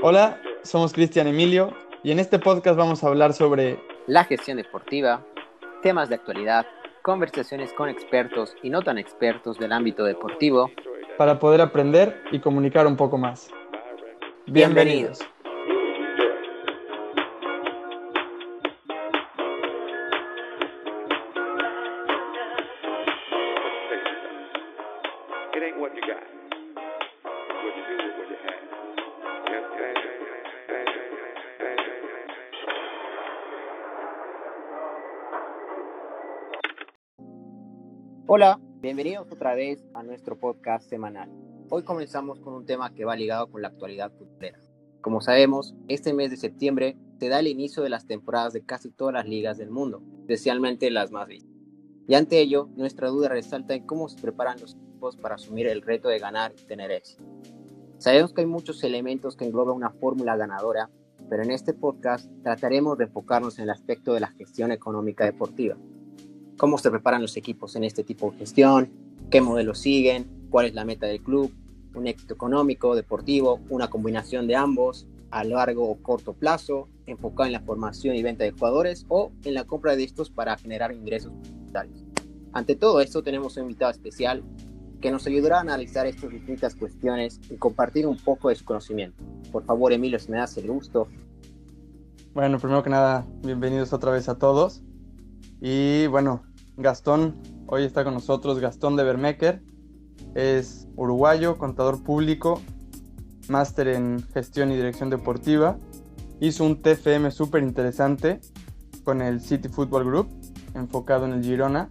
Hola, somos Cristian Emilio y en este podcast vamos a hablar sobre la gestión deportiva, temas de actualidad, conversaciones con expertos y no tan expertos del ámbito deportivo para poder aprender y comunicar un poco más. Bienvenidos. Hola, bienvenidos otra vez a nuestro podcast semanal. Hoy comenzamos con un tema que va ligado con la actualidad futbolera. Como sabemos, este mes de septiembre se da el inicio de las temporadas de casi todas las ligas del mundo, especialmente las más vistas. Y ante ello, nuestra duda resalta en cómo se preparan los equipos para asumir el reto de ganar y tener éxito. Sabemos que hay muchos elementos que engloban una fórmula ganadora, pero en este podcast trataremos de enfocarnos en el aspecto de la gestión económica deportiva, cómo se preparan los equipos en este tipo de gestión, qué modelos siguen, cuál es la meta del club, un éxito económico, deportivo, una combinación de ambos a largo o corto plazo, enfocado en la formación y venta de jugadores o en la compra de estos para generar ingresos publicitarios. Ante todo esto tenemos un invitado especial que nos ayudará a analizar estas distintas cuestiones y compartir un poco de su conocimiento. Por favor, Emilio, si me das el gusto. Bueno, primero que nada, bienvenidos otra vez a todos. Y bueno, Gastón, hoy está con nosotros Gastón de Bermecker. Es uruguayo, contador público, máster en gestión y dirección deportiva. Hizo un TFM súper interesante con el City Football Group, enfocado en el Girona.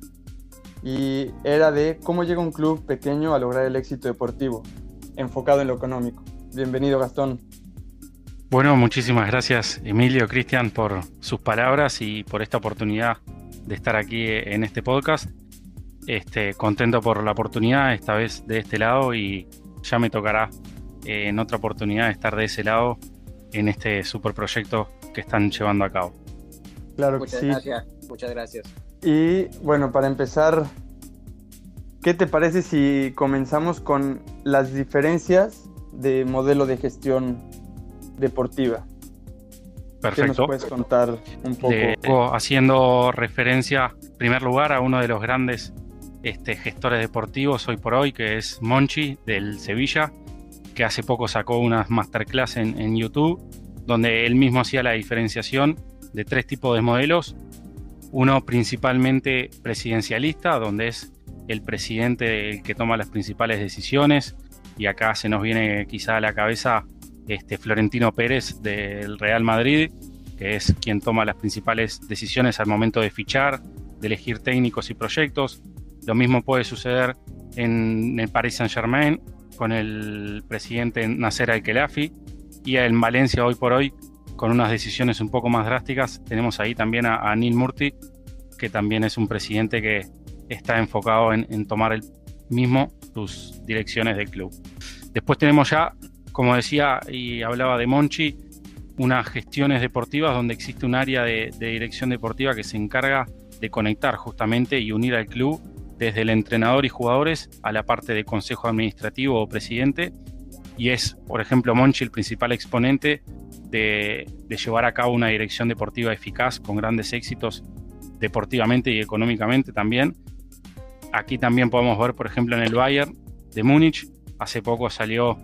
Y era de cómo llega un club pequeño a lograr el éxito deportivo, enfocado en lo económico. Bienvenido, Gastón. Bueno, muchísimas gracias, Emilio, Cristian, por sus palabras y por esta oportunidad de estar aquí en este podcast. Este, contento por la oportunidad, esta vez de este lado, y ya me tocará eh, en otra oportunidad estar de ese lado en este super proyecto que están llevando a cabo. Claro muchas que sí. Gracias, muchas gracias. Y bueno, para empezar, ¿qué te parece si comenzamos con las diferencias de modelo de gestión deportiva? Perfecto. ¿Qué nos puedes contar un poco? haciendo referencia, en primer lugar, a uno de los grandes este, gestores deportivos hoy por hoy, que es Monchi del Sevilla, que hace poco sacó una masterclass en, en YouTube, donde él mismo hacía la diferenciación de tres tipos de modelos. Uno principalmente presidencialista, donde es el presidente el que toma las principales decisiones, y acá se nos viene quizá a la cabeza este, Florentino Pérez del Real Madrid, que es quien toma las principales decisiones al momento de fichar, de elegir técnicos y proyectos. Lo mismo puede suceder en el Paris Saint-Germain con el presidente Nasser Al-Khelafi y en Valencia hoy por hoy con unas decisiones un poco más drásticas. Tenemos ahí también a, Neil Murti, que también es un presidente que está enfocado en, en tomar el mismo sus direcciones del club. Después tenemos ya como decía y hablaba de Monchi, unas gestiones deportivas donde existe un área de, dirección deportiva que se encarga de conectar justamente y unir al club desde el entrenador y jugadores a la parte de consejo administrativo o presidente. Y es, por ejemplo, Monchi el principal exponente de, llevar a cabo una dirección deportiva eficaz con grandes éxitos deportivamente y económicamente también. Aquí también podemos ver, por ejemplo, en el Bayern de Múnich, hace poco salió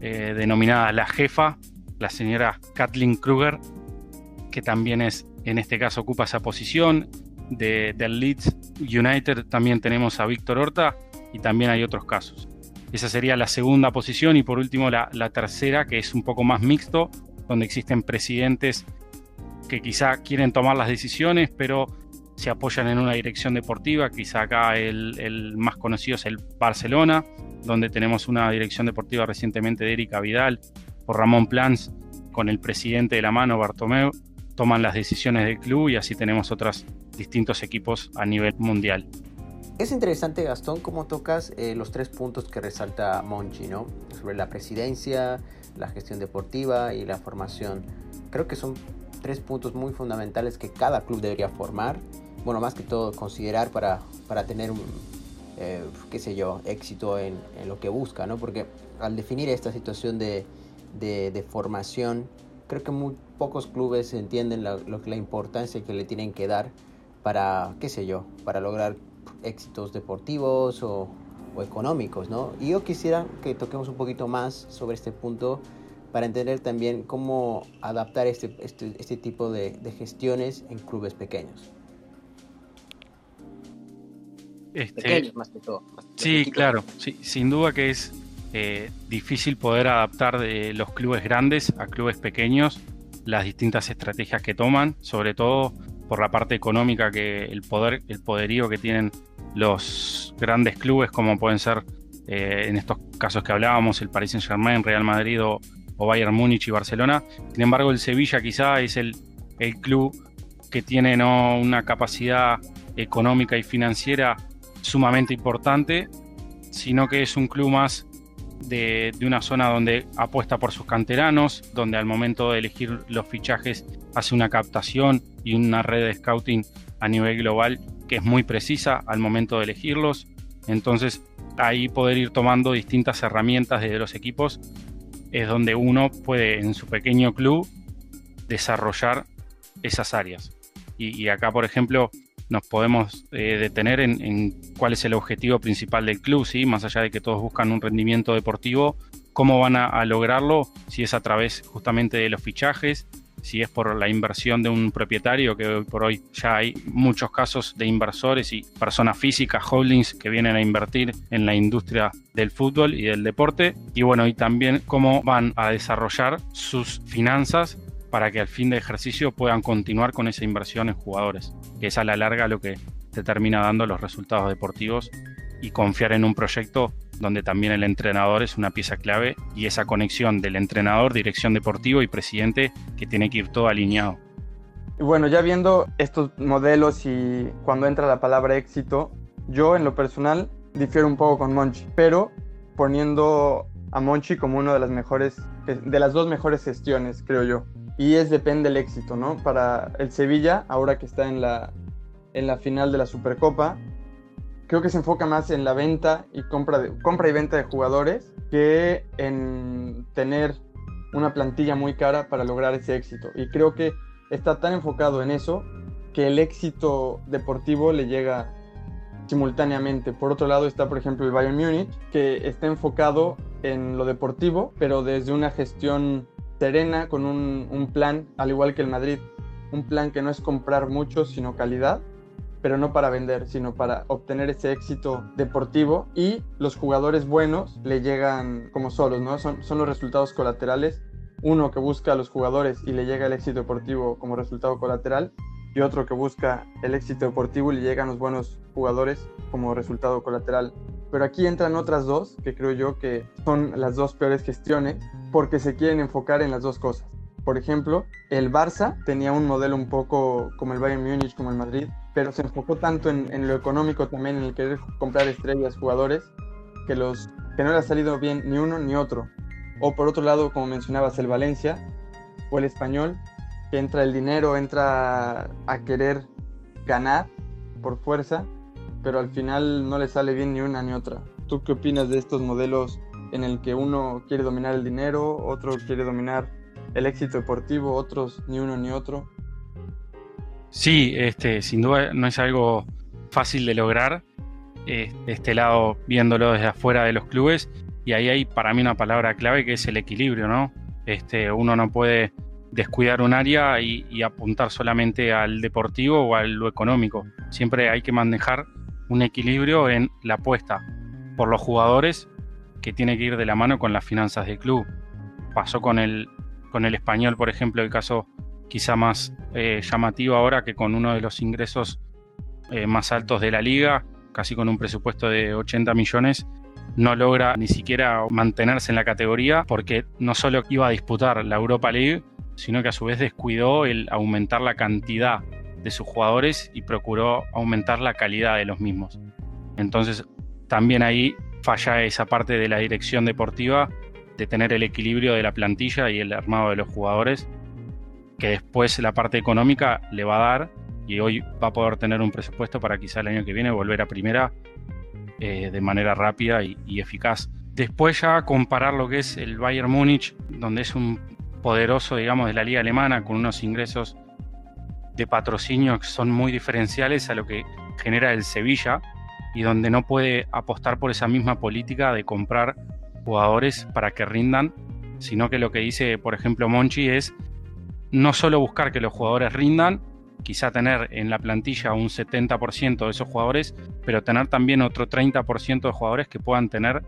eh, denominada la jefa, la señora Kathleen Kruger, que también es, en este caso, ocupa esa posición. De, del Leeds United también tenemos a Víctor Horta y también hay otros casos. Esa sería la segunda posición y por último la, la tercera, que es un poco más mixto, donde existen presidentes que quizá quieren tomar las decisiones, pero se apoyan en una dirección deportiva. Quizá acá el, el, más conocido es el Barcelona, donde tenemos una dirección deportiva recientemente de Erika Vidal por Ramón Plans, con el presidente de la mano, Bartomeu, toman las decisiones del club y así tenemos otros distintos equipos a nivel mundial. Es interesante, Gastón, cómo tocas eh, los tres puntos que resalta Monchi, ¿no? Sobre la presidencia, la gestión deportiva y la formación. Creo que son tres puntos muy fundamentales que cada club debería formar. Bueno, más que todo considerar para, para tener un, eh, qué sé yo, éxito en, lo que busca, ¿no? Porque al definir esta situación de, de, formación, creo que muy pocos clubes entienden la, la importancia que le tienen que dar para, qué sé yo, para lograr éxitos deportivos o, económicos, ¿no? Y yo quisiera que toquemos un poquito más sobre este punto para entender también cómo adaptar este, este, este tipo de, gestiones en clubes pequeños. Este, pequeños más que todo. sí, claro, sí, sin duda que es eh, difícil poder adaptar de los clubes grandes a clubes pequeños las distintas estrategias que toman, sobre todo por la parte económica que el poder, el poderío que tienen los grandes clubes como pueden ser eh, en estos casos que hablábamos el Paris Saint Germain, Real Madrid o, Bayern Múnich y Barcelona. Sin embargo, el Sevilla quizá es el, el club que tiene ¿no? una capacidad económica y financiera sumamente importante, sino que es un club más de, de, una zona donde apuesta por sus canteranos, donde al momento de elegir los fichajes hace una captación y una red de scouting a nivel global que es muy precisa al momento de elegirlos. Entonces, ahí poder ir tomando distintas herramientas desde los equipos es donde uno puede en su pequeño club desarrollar esas áreas. Y, acá, por ejemplo, nos podemos eh, detener en, cuál es el objetivo principal del club, ¿sí? más allá de que todos buscan un rendimiento deportivo, cómo van a lograrlo, si es a través justamente de los fichajes, si es por la inversión de un propietario, que hoy por hoy ya hay muchos casos de inversores y personas físicas, holdings, que vienen a invertir en la industria del fútbol y del deporte. Y bueno, y también cómo van a desarrollar sus finanzas para que al fin de ejercicio puedan continuar con esa inversión en jugadores, que es a la larga lo que te termina dando los resultados deportivos y confiar en un proyecto donde también el entrenador es una pieza clave y esa conexión del entrenador, dirección deportiva y presidente que tiene que ir todo alineado. Bueno, ya viendo estos modelos y cuando entra la palabra éxito, yo en lo personal difiero un poco con Monchi, pero poniendo a Monchi como una de las mejores, de las dos mejores gestiones, creo yo. Y es depende del éxito, ¿no? Para el Sevilla, ahora que está en la, en la final de la Supercopa, creo que se enfoca más en la venta y compra, de, compra y venta de jugadores que en tener una plantilla muy cara para lograr ese éxito. Y creo que está tan enfocado en eso que el éxito deportivo le llega simultáneamente. Por otro lado está, por ejemplo, el Bayern Múnich, que está enfocado en lo deportivo, pero desde una gestión serena, con un, un plan, al igual que el Madrid, un plan que no es comprar mucho, sino calidad pero no para vender, sino para obtener ese éxito deportivo y los jugadores buenos le llegan como solos, ¿no? Son, son los resultados colaterales, uno que busca a los jugadores y le llega el éxito deportivo como resultado colateral y otro que busca el éxito deportivo y le llegan los buenos jugadores como resultado colateral. Pero aquí entran otras dos que creo yo que son las dos peores gestiones porque se quieren enfocar en las dos cosas. Por ejemplo, el Barça tenía un modelo un poco como el Bayern Múnich, como el Madrid, pero se enfocó tanto en, lo económico también, en el querer comprar estrellas, jugadores, que, los, que no le ha salido bien ni uno ni otro. O por otro lado, como mencionabas, el Valencia o el español, que entra el dinero, entra a querer ganar por fuerza, pero al final no le sale bien ni una ni otra. ¿Tú qué opinas de estos modelos en el que uno quiere dominar el dinero, otro quiere dominar el éxito deportivo, otros ni uno ni otro? Sí, este, sin duda no es algo fácil de lograr. Eh, este lado, viéndolo desde afuera de los clubes, y ahí hay para mí una palabra clave que es el equilibrio, ¿no? Este, uno no puede descuidar un área y, apuntar solamente al deportivo o a lo económico. Siempre hay que manejar un equilibrio en la apuesta por los jugadores que tiene que ir de la mano con las finanzas del club. Pasó con el, con el español, por ejemplo, el caso quizá más eh, llamativo ahora que con uno de los ingresos eh, más altos de la liga, casi con un presupuesto de 80 millones, no logra ni siquiera mantenerse en la categoría porque no solo iba a disputar la Europa League, sino que a su vez descuidó el aumentar la cantidad de sus jugadores y procuró aumentar la calidad de los mismos. Entonces, también ahí falla esa parte de la dirección deportiva de tener el equilibrio de la plantilla y el armado de los jugadores que después la parte económica le va a dar y hoy va a poder tener un presupuesto para quizá el año que viene volver a primera eh, de manera rápida y, eficaz. Después ya comparar lo que es el Bayern Múnich, donde es un poderoso, digamos, de la liga alemana, con unos ingresos de patrocinio que son muy diferenciales a lo que genera el Sevilla y donde no puede apostar por esa misma política de comprar jugadores para que rindan, sino que lo que dice, por ejemplo, Monchi es no solo buscar que los jugadores rindan, quizá tener en la plantilla un 70% de esos jugadores, pero tener también otro 30% de jugadores que puedan tener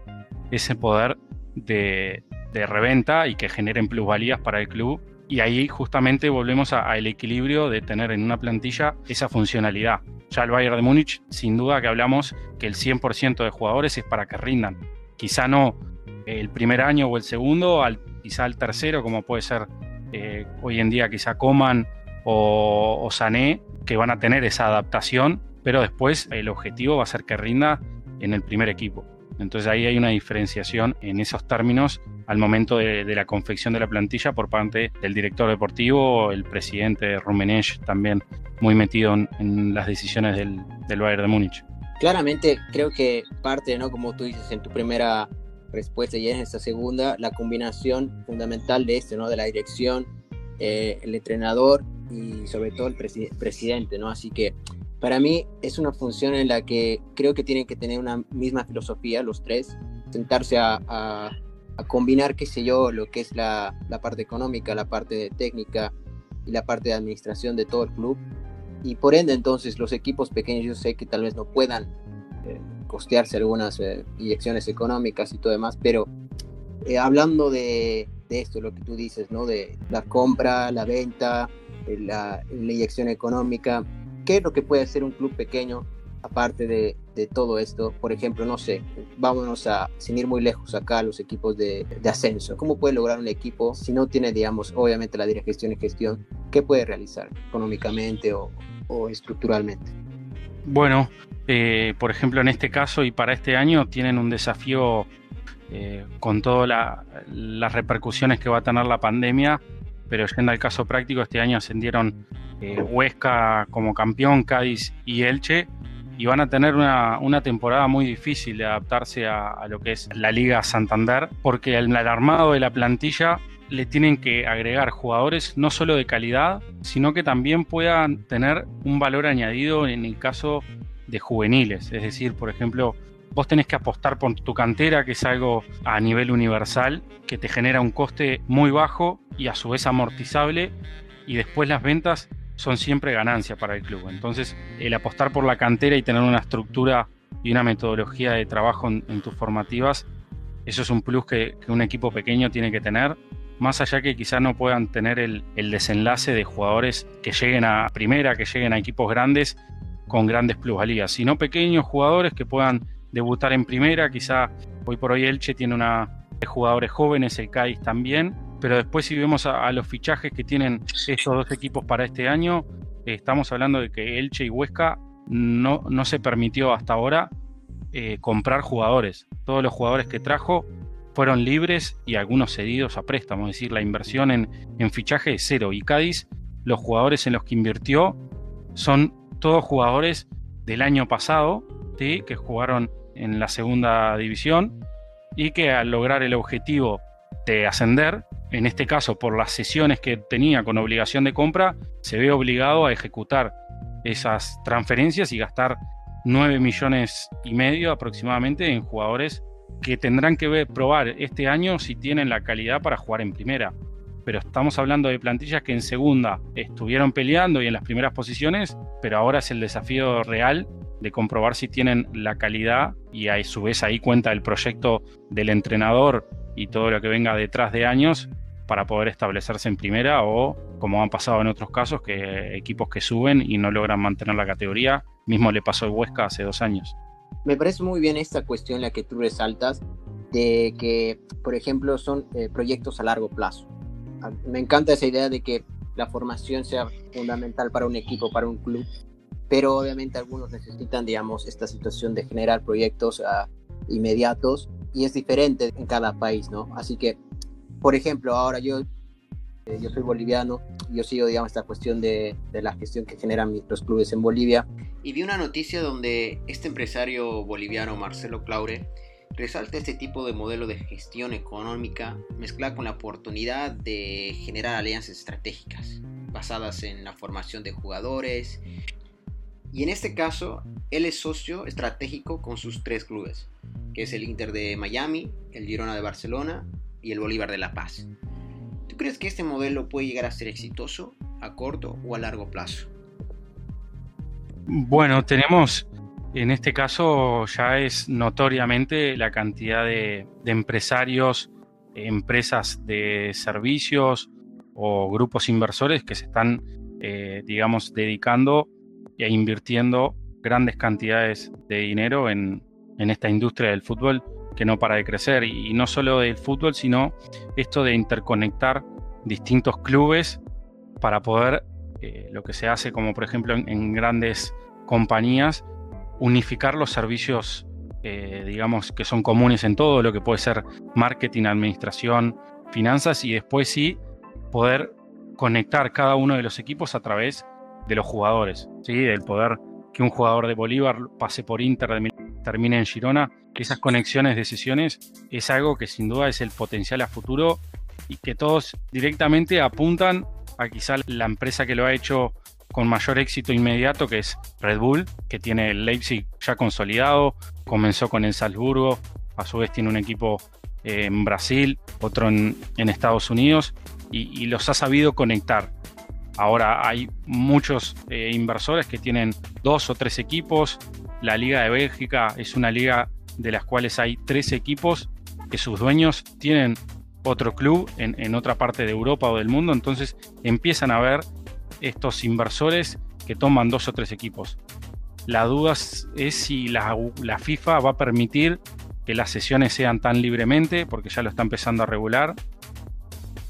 ese poder de, reventa y que generen plusvalías para el club. Y ahí justamente volvemos al equilibrio de tener en una plantilla esa funcionalidad. Ya el Bayern de Múnich, sin duda que hablamos que el 100% de jugadores es para que rindan. Quizá no el primer año o el segundo, quizá el tercero, como puede ser eh, hoy en día quizá Coman o, o Sané, que van a tener esa adaptación, pero después el objetivo va a ser que rinda en el primer equipo. Entonces ahí hay una diferenciación en esos términos al momento de, la confección de la plantilla por parte del director deportivo, el presidente Rumenech también muy metido en, las decisiones del, del, Bayern de Múnich. Claramente creo que parte, ¿no? como tú dices en tu primera respuesta y en esta segunda, la combinación fundamental de esto, ¿no? de la dirección, eh, el entrenador y sobre todo el presidente, ¿no? Así que para mí es una función en la que creo que tienen que tener una misma filosofía los tres, sentarse a, combinar, qué sé yo, lo que es la, parte económica, la parte de técnica y la parte de administración de todo el club. Y por ende, entonces, los equipos pequeños yo sé que tal vez no puedan eh, costearse algunas eh, inyecciones económicas y todo demás, pero eh, hablando de, de, esto, lo que tú dices, ¿no? De la compra, la venta, la, la inyección económica, ¿Qué es lo que puede hacer un club pequeño aparte de, todo esto? Por ejemplo, no sé, vámonos a, sin ir muy lejos acá, los equipos de, ascenso. ¿Cómo puede lograr un equipo si no tiene, digamos, obviamente la dirección y gestión? ¿Qué puede realizar económicamente o, estructuralmente? Bueno, eh, por ejemplo, en este caso y para este año tienen un desafío eh, con todas las repercusiones que va a tener la pandemia, pero yendo al caso práctico, este año ascendieron eh, Huesca como campeón, Cádiz y Elche, y van a tener una, temporada muy difícil de adaptarse a, lo que es la Liga Santander, porque el, el armado de la plantilla le tienen que agregar jugadores no solo de calidad, sino que también puedan tener un valor añadido en el caso de juveniles. Es decir, por ejemplo, vos tenés que apostar por tu cantera, que es algo a nivel universal, que te genera un coste muy bajo y a su vez amortizable, y después las ventas son siempre ganancia para el club. Entonces, el apostar por la cantera y tener una estructura y una metodología de trabajo en, tus formativas, eso es un plus que, un equipo pequeño tiene que tener, más allá que quizás no puedan tener el, desenlace de jugadores que lleguen a primera, que lleguen a equipos grandes con grandes plusvalías, sino pequeños jugadores que puedan debutar en primera, quizá hoy por hoy Elche tiene una de jugadores jóvenes, el Cádiz también, pero después si vemos a, los fichajes que tienen estos dos equipos para este año, eh, estamos hablando de que Elche y Huesca no, no se permitió hasta ahora eh, comprar jugadores. Todos los jugadores que trajo fueron libres y algunos cedidos a préstamo, es decir, la inversión en, en fichaje es cero. Y Cádiz, los jugadores en los que invirtió son todos jugadores del año pasado, que jugaron en la segunda división y que al lograr el objetivo de ascender en este caso por las sesiones que tenía con obligación de compra, se ve obligado a ejecutar esas transferencias y gastar 9 millones y medio aproximadamente en jugadores que tendrán que probar este año si tienen la calidad para jugar en primera. Pero estamos hablando de plantillas que en segunda estuvieron peleando y en las primeras posiciones, pero ahora es el desafío real de comprobar si tienen la calidad y a su vez ahí cuenta el proyecto del entrenador y todo lo que venga detrás de años para poder establecerse en primera o, como han pasado en otros casos, que equipos que suben y no logran mantener la categoría, mismo le pasó al Huesca hace dos años. Me parece muy bien esta cuestión la que tú resaltas de que, por ejemplo, son eh, proyectos a largo plazo. Me encanta esa idea de que la formación sea fundamental para un equipo, para un club, pero obviamente algunos necesitan, digamos, esta situación de generar proyectos ah, inmediatos y es diferente en cada país, ¿no? Así que por ejemplo, ahora yo, eh, yo soy boliviano, yo sigo, digamos, esta cuestión de, de la gestión que generan los clubes en Bolivia. Y vi una noticia donde este empresario boliviano, Marcelo Claure, resalta este tipo de modelo de gestión económica mezclada con la oportunidad de generar alianzas estratégicas basadas en la formación de jugadores. Y en este caso, él es socio estratégico con sus tres clubes, que es el Inter de Miami, el Girona de Barcelona y el Bolívar de La Paz. ¿Tú crees que este modelo puede llegar a ser exitoso a corto o a largo plazo? Bueno, tenemos en este caso ya es notoriamente la cantidad de, empresarios, empresas de servicios o grupos inversores que se están, eh, digamos, dedicando e invirtiendo grandes cantidades de dinero en, esta industria del fútbol que no para de crecer. Y, no solo del fútbol, sino esto de interconectar distintos clubes para poder, eh, lo que se hace como por ejemplo en grandes compañías, unificar los servicios, eh, digamos, que son comunes en todo, lo que puede ser marketing, administración, finanzas, y después sí poder conectar cada uno de los equipos a través de los jugadores, ¿sí? del poder que un jugador de Bolívar pase por Inter, termine en Girona, esas conexiones de sesiones es algo que sin duda es el potencial a futuro y que todos directamente apuntan a quizá la empresa que lo ha hecho con mayor éxito inmediato, que es Red Bull, que tiene el Leipzig ya consolidado, comenzó con el Salzburgo, a su vez tiene un equipo eh, en Brasil, otro en, Estados Unidos, y, los ha sabido conectar. Ahora hay muchos eh, inversores que tienen dos o tres equipos. La Liga de Bélgica es una liga de las cuales hay tres equipos que sus dueños tienen otro club en, en, otra parte de Europa o del mundo, entonces empiezan a ver estos inversores que toman dos o tres equipos. La duda es si la, FIFA va a permitir que las sesiones sean tan libremente, porque ya lo está empezando a regular,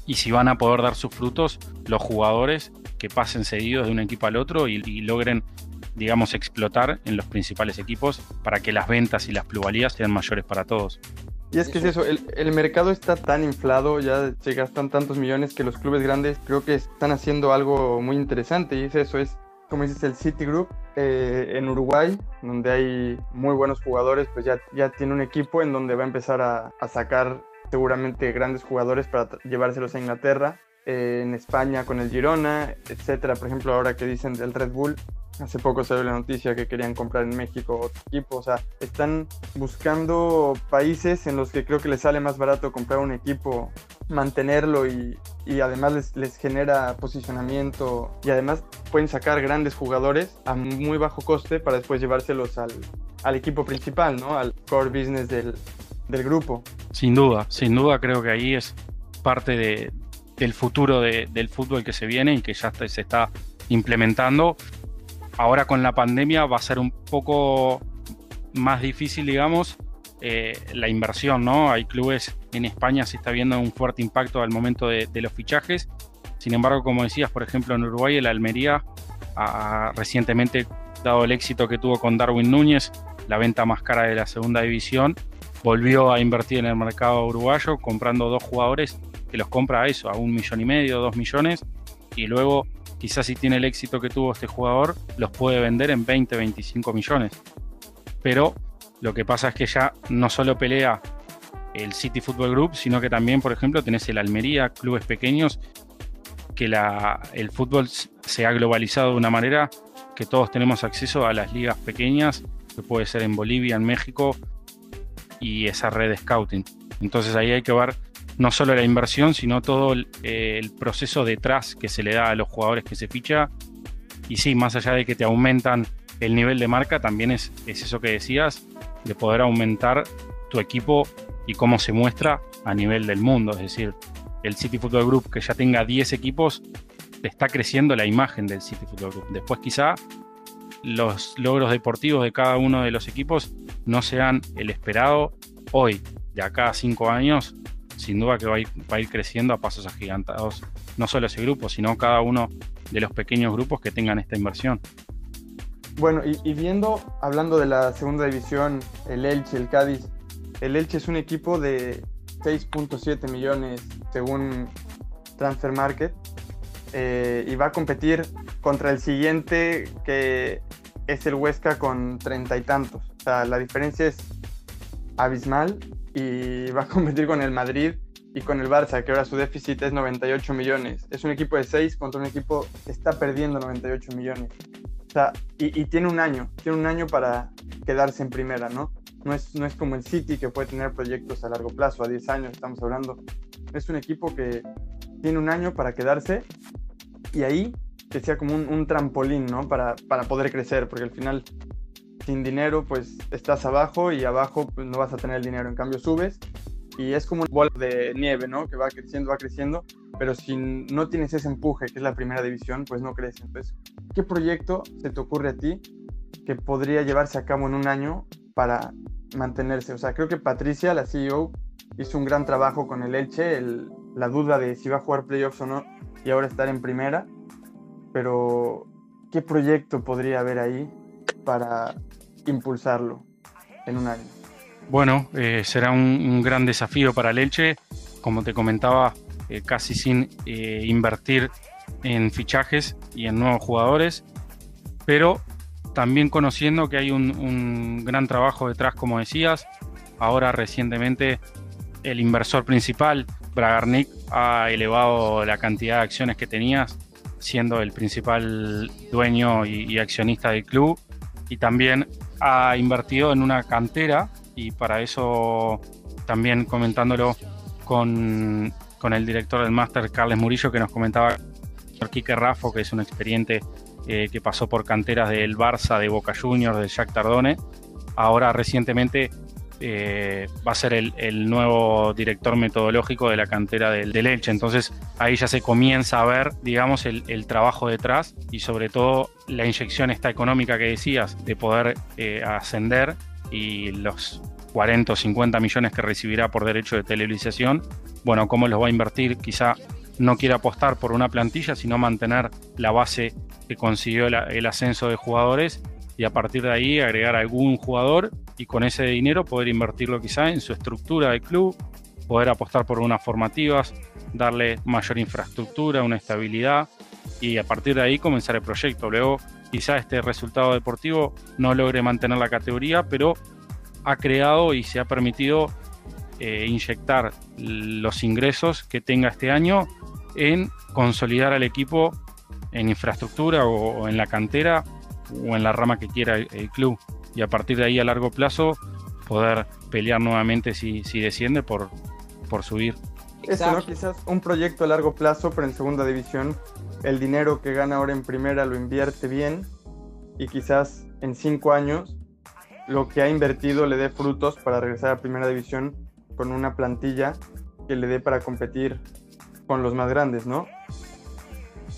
y si van a poder dar sus frutos los jugadores que pasen cedidos de un equipo al otro y, logren, digamos, explotar en los principales equipos para que las ventas y las plusvalías sean mayores para todos. Y es que es eso, el, mercado está tan inflado, ya se gastan tantos millones que los clubes grandes creo que están haciendo algo muy interesante y es eso, es como dices el Citigroup eh, en Uruguay, donde hay muy buenos jugadores, pues ya, ya tiene un equipo en donde va a empezar a, sacar seguramente grandes jugadores para llevárselos a Inglaterra. Eh, en España con el Girona, etcétera. Por ejemplo, ahora que dicen del Red Bull, Hace poco salió la noticia que querían comprar en México otro equipo. O sea, están buscando países en los que creo que les sale más barato comprar un equipo, mantenerlo y, además les, les, genera posicionamiento y además pueden sacar grandes jugadores a muy bajo coste para después llevárselos al, al equipo principal, ¿no? Al core business del, del, grupo. Sin duda, sin duda creo que ahí es parte de, del futuro de, del fútbol que se viene y que ya se está implementando ahora con la pandemia va a ser un poco más difícil, digamos, eh, la inversión, ¿no? Hay clubes en España se está viendo un fuerte impacto al momento de, los fichajes. Sin embargo, como decías, por ejemplo, en Uruguay, el Almería recientemente dado el éxito que tuvo con Darwin Núñez, la venta más cara de la segunda división, volvió a invertir en el mercado uruguayo comprando dos jugadores que los compra a eso, a un millón y medio, dos millones, y luego quizás si tiene el éxito que tuvo este jugador, los puede vender en 20, 25 millones. Pero lo que pasa es que ya no solo pelea el City Football Group, sino que también, por ejemplo, tenés el Almería, clubes pequeños, que el fútbol se ha globalizado de una manera que todos tenemos acceso a las ligas pequeñas, que puede ser en Bolivia, en México, y esa red de scouting. Entonces ahí hay que ver no solo la inversión, sino todo eh, el, proceso detrás que se le da a los jugadores que se ficha. Y sí, más allá de que te aumentan el nivel de marca, también es, es eso que decías, de poder aumentar tu equipo y cómo se muestra a nivel del mundo. Es decir, el City Football Group que ya tenga 10 equipos, está creciendo la imagen del City Football Group. Después quizá los logros deportivos de cada uno de los equipos no sean el esperado hoy, de acá a 5 años, sin duda que va a, ir, creciendo a pasos agigantados, no solo ese grupo, sino cada uno de los pequeños grupos que tengan esta inversión. Bueno, y, viendo, hablando de la segunda división, el Elche, el Cádiz, el Elche es un equipo de 6.7 millones según Transfer Market eh, y va a competir contra el siguiente que es el Huesca con treinta y tantos. O sea, la diferencia es abismal y va a competir con el Madrid y con el Barça, que ahora su déficit es 98 millones. Es un equipo de 6 contra un equipo que está perdiendo 98 millones. O sea, y, tiene un año, tiene un año para quedarse en primera, ¿no? No es, no es como el City que puede tener proyectos a largo plazo, a 10 años estamos hablando. Es un equipo que tiene un año para quedarse y ahí que sea como un, trampolín, ¿no? Para, para poder crecer, porque al final sin dinero pues estás abajo y abajo pues no vas a tener el dinero, en cambio subes y es como un bola de nieve, ¿no? Que va creciendo, va creciendo, pero si no tienes ese empuje, que es la primera división, pues no crece. Entonces, ¿qué proyecto se te ocurre a ti que podría llevarse a cabo en un año para mantenerse? O sea, creo que Patricia, la CEO, hizo un gran trabajo con el Elche, la duda de si va a jugar playoffs o no y ahora estar en primera, pero ¿qué proyecto podría haber ahí para impulsarlo en un año? Bueno, eh, será un, gran desafío para el Elche, como te comentaba, eh, casi sin eh, invertir en fichajes y en nuevos jugadores, pero también conociendo que hay un, gran trabajo detrás, como decías. Ahora recientemente el inversor principal, Bragarnik, ha elevado la cantidad de acciones que tenías, siendo el principal dueño y accionista del club, y también ha invertido en una cantera y para eso también comentándolo con, el director del máster, Carles Murillo, que nos comentaba Quique Raffo, que es un experiente eh, que pasó por canteras del Barça, de Boca Juniors, de Jack Tardone. Ahora recientemente eh, va a ser el, nuevo director metodológico de la cantera del, del, Elche. Entonces ahí ya se comienza a ver, digamos, el, trabajo detrás y sobre todo la inyección esta económica que decías de poder eh, ascender y los 40 o 50 millones que recibirá por derecho de televisación, bueno, cómo los va a invertir, quizá no quiere apostar por una plantilla, sino mantener la base que consiguió el, ascenso de jugadores y a partir de ahí agregar algún jugador y con ese dinero poder invertirlo quizá en su estructura de club, poder apostar por unas formativas, darle mayor infraestructura, una estabilidad y a partir de ahí comenzar el proyecto. Luego quizá este resultado deportivo no logre mantener la categoría, pero ha creado y se ha permitido eh, inyectar los ingresos que tenga este año en consolidar al equipo en infraestructura o, en la cantera o en la rama que quiera el, club y a partir de ahí a largo plazo poder pelear nuevamente si, si desciende por, por subir. Eso, ¿no? Quizás un proyecto a largo plazo, pero en segunda división el dinero que gana ahora en primera lo invierte bien y quizás en cinco años lo que ha invertido le dé frutos para regresar a primera división con una plantilla que le dé para competir con los más grandes, ¿no?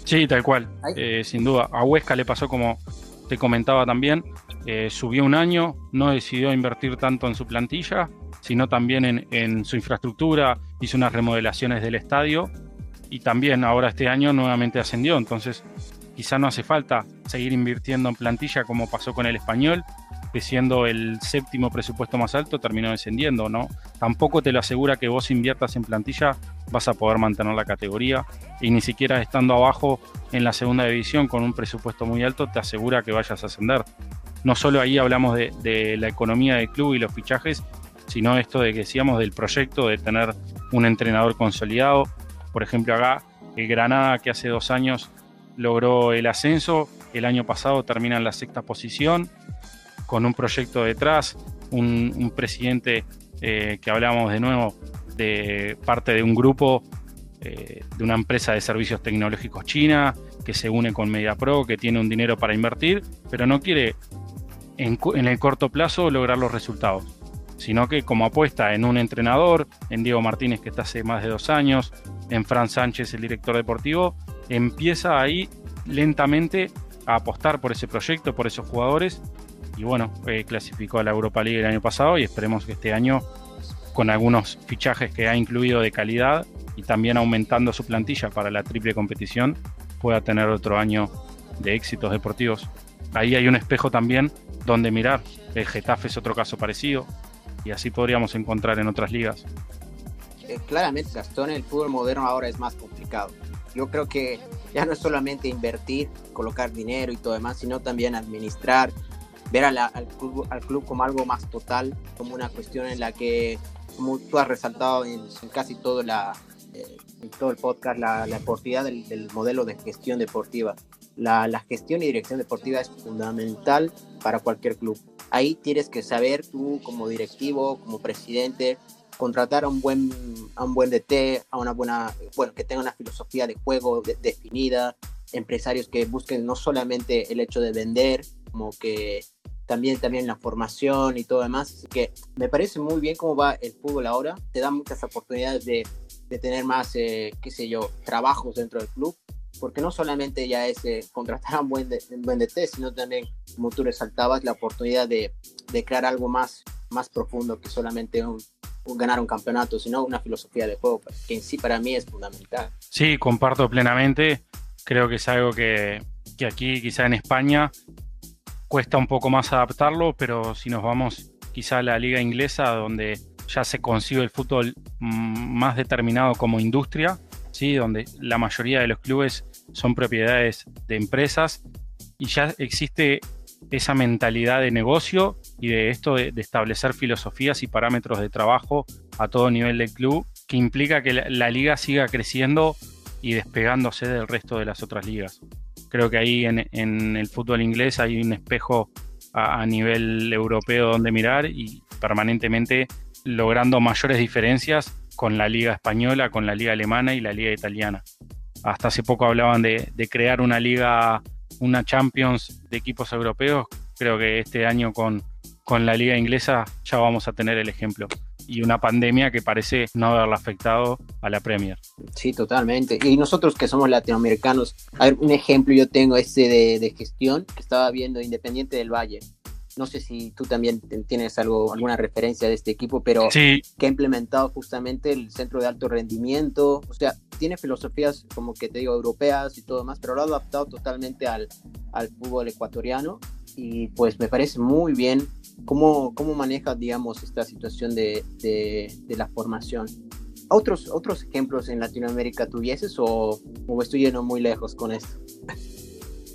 Sí, tal cual, eh, sin duda. A Huesca le pasó como te comentaba también, eh, subió un año, no decidió invertir tanto en su plantilla, sino también en, en su infraestructura, hizo unas remodelaciones del estadio y también ahora este año nuevamente ascendió, entonces quizá no hace falta seguir invirtiendo en plantilla como pasó con el español, que siendo el séptimo presupuesto más alto terminó descendiendo, ¿no? Tampoco te lo asegura que vos inviertas en plantilla vas a poder mantener la categoría y ni siquiera estando abajo en la segunda división con un presupuesto muy alto te asegura que vayas a ascender. No solo ahí hablamos de, de la economía del club y los fichajes, sino esto de que decíamos del proyecto de tener un entrenador consolidado, por ejemplo, acá el Granada, que hace dos años logró el ascenso, el año pasado termina en la sexta posición, con un proyecto detrás, un, presidente eh, que hablamos de nuevo de parte de un grupo eh, de una empresa de servicios tecnológicos china que se une con MediaPro, que tiene un dinero para invertir, pero no quiere en el corto plazo lograr los resultados sino que como apuesta en un entrenador, en Diego Martínez que está hace más de dos años, en Fran Sánchez, el director deportivo, empieza ahí lentamente a apostar por ese proyecto, por esos jugadores, y bueno, eh, clasificó a la Europa League el año pasado y esperemos que este año, con algunos fichajes que ha incluido de calidad y también aumentando su plantilla para la triple competición, pueda tener otro año de éxitos deportivos. Ahí hay un espejo también donde mirar. El Getafe es otro caso parecido y así podríamos encontrar en otras ligas. Eh, claramente, Gastón, el fútbol moderno ahora es más complicado. Yo creo que ya no es solamente invertir, colocar dinero y todo demás, sino también administrar, ver al, club, al club como algo más total, como una cuestión en la que, como tú has resaltado en, casi todo, la, eh, todo el podcast, la, la deportividad del, modelo de gestión deportiva. La, la, gestión y dirección deportiva es fundamental para cualquier club. Ahí tienes que saber tú como directivo, como presidente, contratar a un buen a un buen DT, a una buena, bueno, que tenga una filosofía de juego definida, empresarios que busquen no solamente el hecho de vender, como que también, también la formación y todo demás. Así que me parece muy bien cómo va el fútbol ahora. Te da muchas oportunidades de, de tener más, eh, qué sé yo, trabajos dentro del club. Porque no solamente ya es eh, contratar a un buen, buen DT, sino también, como tú resaltabas, la oportunidad de, de crear algo más, más profundo que solamente un, ganar un campeonato, sino una filosofía de juego, que en sí para mí es fundamental. Sí, comparto plenamente. Creo que es algo que, que aquí, quizá en España, cuesta un poco más adaptarlo, pero si nos vamos quizá a la liga inglesa, donde ya se concibe el fútbol mm, más determinado como industria, ¿sí? donde la mayoría de los clubes son propiedades de empresas y ya existe esa mentalidad de negocio y de esto de, establecer filosofías y parámetros de trabajo a todo nivel del club, que implica que la, liga siga creciendo y despegándose del resto de las otras ligas. Creo que ahí en, el fútbol inglés hay un espejo a, nivel europeo donde mirar y permanentemente logrando mayores diferencias con la liga española, con la liga alemana y la liga italiana. Hasta hace poco hablaban de, crear una liga una Champions de equipos europeos, creo que este año con la liga inglesa ya vamos a tener el ejemplo. Y una pandemia que parece no haberla afectado a la Premier. Sí, totalmente. Y nosotros que somos latinoamericanos, a ver, un ejemplo yo tengo este de, de gestión que estaba viendo Independiente del Valle. No sé si tú también tienes algo, alguna referencia de este equipo, pero que ha implementado justamente el centro de alto rendimiento. O sea, tiene filosofías como que te digo, europeas y todo más, pero lo ha adaptado totalmente al, al fútbol ecuatoriano. Y pues me parece muy bien cómo, cómo maneja, digamos, esta situación de, de, la formación. ¿Otros, ¿Otros ejemplos en Latinoamérica tuvieses o, o estoy yendo muy lejos con esto?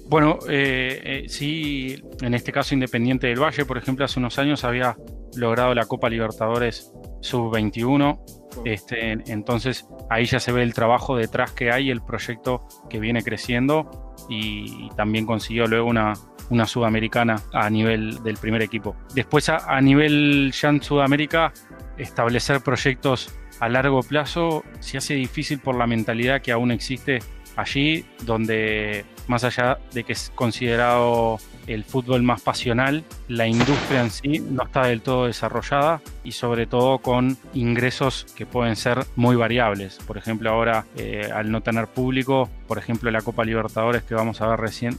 Bueno, eh, eh, sí, en este caso Independiente del Valle, por ejemplo, hace unos años había logrado la Copa Libertadores Sub-21. Este, entonces ahí ya se ve el trabajo detrás que hay, el proyecto que viene creciendo y, también consiguió luego una, una sudamericana a nivel del primer equipo. Después a, nivel ya en Sudamérica, establecer proyectos a largo plazo se hace difícil por la mentalidad que aún existe allí, donde más allá de que es considerado el fútbol más pasional, la industria en sí no está del todo desarrollada y sobre todo con ingresos que pueden ser muy variables. Por ejemplo, ahora eh, al no tener público, por ejemplo la Copa Libertadores que vamos a ver recién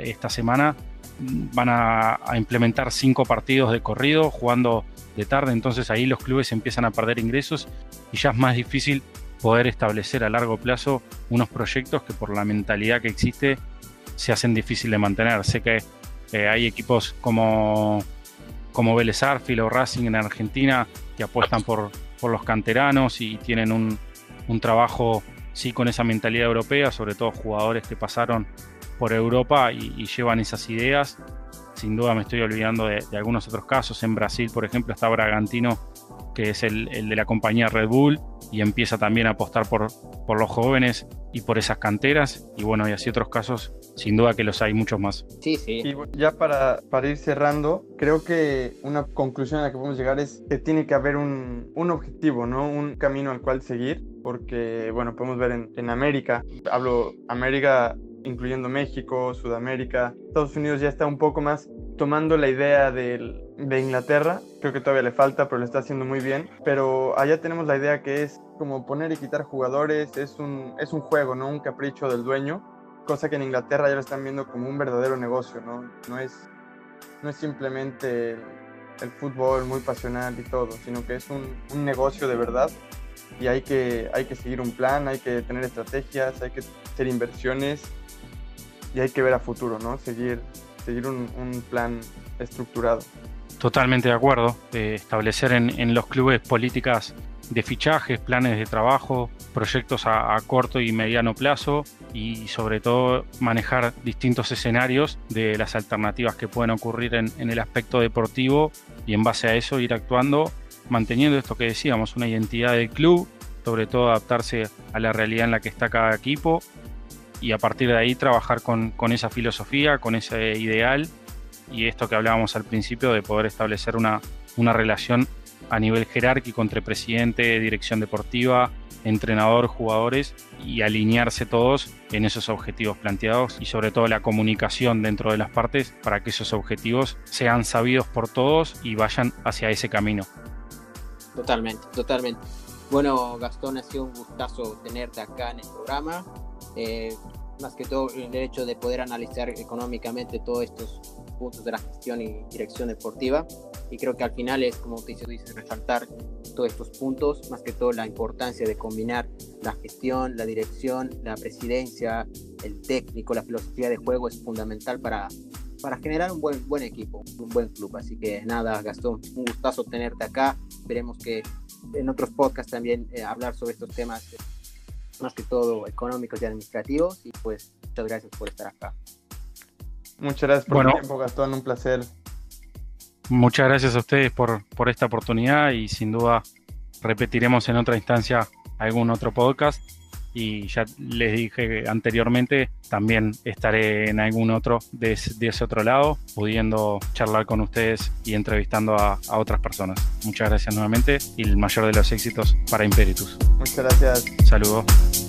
esta semana, van a implementar cinco partidos de corrido jugando de tarde, entonces ahí los clubes empiezan a perder ingresos y ya es más difícil poder establecer a largo plazo unos proyectos que por la mentalidad que existe se hacen difícil de mantener. Sé que eh, hay equipos como, como Vélez Arfield o Racing en Argentina que apuestan por, por los canteranos y tienen un, un trabajo sí con esa mentalidad europea, sobre todo jugadores que pasaron por Europa y, llevan esas ideas. Sin duda me estoy olvidando de, de, algunos otros casos. En Brasil, por ejemplo, está Bragantino que es el, de la compañía Red Bull, y empieza también a apostar por, por los jóvenes y por esas canteras. Y bueno, y así otros casos, sin duda que los hay muchos más. Sí, sí. Y ya para, para ir cerrando, creo que una conclusión a la que podemos llegar es que tiene que haber un, un objetivo, ¿no? Un camino al cual seguir, porque, bueno, podemos ver en, en América, hablo América incluyendo México, Sudamérica, Estados Unidos ya está un poco más tomando la idea de, de Inglaterra, creo que todavía le falta, pero lo está haciendo muy bien, pero allá tenemos la idea que es como poner y quitar jugadores, es un, es un juego, no un capricho del dueño, cosa que en Inglaterra ya lo están viendo como un verdadero negocio, ¿no? No es, no es simplemente el, fútbol muy pasional y todo, sino que es un, un negocio de verdad y hay que, hay que seguir un plan, hay que tener estrategias, hay que hacer inversiones y hay que ver a futuro, ¿no? Seguir, seguir un, plan estructurado. Totalmente de acuerdo. establecer en, los clubes políticas de fichajes, planes de trabajo, proyectos a, corto y mediano plazo y sobre todo manejar distintos escenarios de las alternativas que pueden ocurrir en, en el aspecto deportivo y en base a eso ir actuando manteniendo esto que decíamos, una identidad del club, sobre todo adaptarse a la realidad en la que está cada equipo y a partir de ahí trabajar con, esa filosofía, con ese ideal y esto que hablábamos al principio de poder establecer una, una relación a nivel jerárquico entre presidente, dirección deportiva, entrenador, jugadores y alinearse todos en esos objetivos planteados y sobre todo la comunicación dentro de las partes para que esos objetivos sean sabidos por todos y vayan hacia ese camino. Totalmente, totalmente. Bueno, Gastón, ha sido un gustazo tenerte acá en el programa. Eh, más que todo el hecho de poder analizar económicamente todos estos puntos de la gestión y dirección deportiva. Y creo que al final es, como te dice, resaltar todos estos puntos, más que todo la importancia de combinar la gestión, la dirección, la presidencia, el técnico, la filosofía de juego es fundamental para, para generar un buen, buen equipo, un buen club. Así que nada, Gastón, un gustazo tenerte acá. Esperemos que en otros podcasts también eh, hablar sobre estos temas, más que todo económicos y administrativos. Y pues muchas gracias por estar acá. Muchas gracias por el tiempo, Gastón, un placer. Muchas gracias a ustedes por, por esta oportunidad y sin duda repetiremos en otra instancia algún otro podcast y ya les dije anteriormente, también estaré en algún otro de, ese otro lado, pudiendo charlar con ustedes y entrevistando a, a, otras personas. Muchas gracias nuevamente y el mayor de los éxitos para Imperitus. Muchas gracias. Saludos.